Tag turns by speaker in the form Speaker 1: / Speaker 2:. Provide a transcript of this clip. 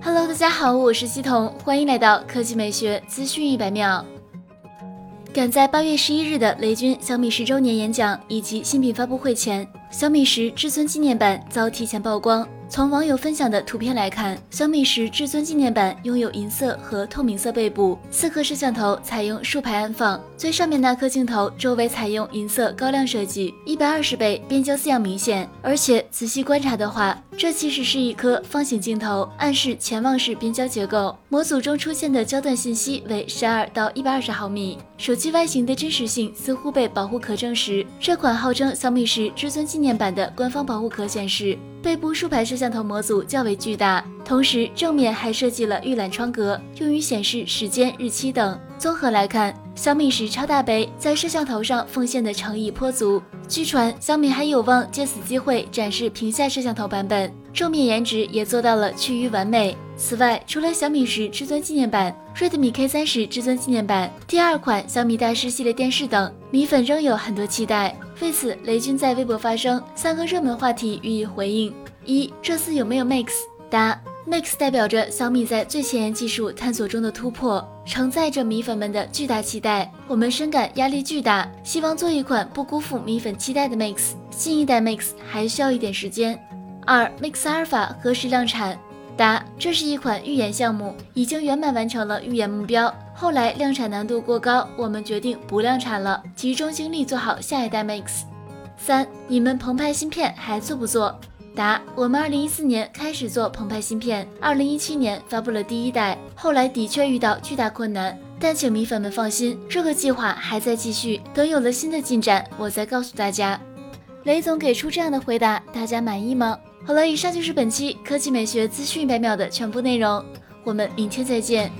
Speaker 1: Hello，大家好，我是西彤，欢迎来到科技美学资讯一百秒。赶在八月十一日的雷军小米十周年演讲以及新品发布会前，小米十至尊纪念版遭提前曝光。从网友分享的图片来看，小米十至尊纪念版拥有银色和透明色背部，四颗摄像头采用竖排安放，最上面那颗镜头周围采用银色高亮设计，一百二十倍变焦字样明显。而且仔细观察的话，这其实是一颗方形镜头，暗示潜望式变焦结构。模组中出现的焦段信息为十二到一百二十毫米。手机外形的真实性似乎被保护壳证实。这款号称小米十至尊纪念版的官方保护壳显示。背部竖排摄像头模组较为巨大，同时正面还设计了预览窗格，用于显示时间、日期等。综合来看，小米十超大杯在摄像头上奉献的诚意颇足。据传，小米还有望借此机会展示屏下摄像头版本，正面颜值也做到了趋于完美。此外，除了小米十至尊纪念版、Redmi K 三十至尊纪念版、第二款小米大师系列电视等，米粉仍有很多期待。为此，雷军在微博发声，三个热门话题予以回应：一、这次有没有 Max？答：Max 代表着小米在最前沿技术探索中的突破，承载着米粉们的巨大期待。我们深感压力巨大，希望做一款不辜负米粉期待的 Max。新一代 Max 还需要一点时间。二、Max 阿尔法何时量产？答：这是一款预研项目，已经圆满完成了预研目标。后来量产难度过高，我们决定不量产了，集中精力做好下一代 Max。三，你们澎湃芯片还做不做？答：我们二零一四年开始做澎湃芯片，二零一七年发布了第一代，后来的确遇到巨大困难，但请米粉们放心，这个计划还在继续，等有了新的进展，我再告诉大家。雷总给出这样的回答，大家满意吗？好了，以上就是本期科技美学资讯一百秒的全部内容，我们明天再见。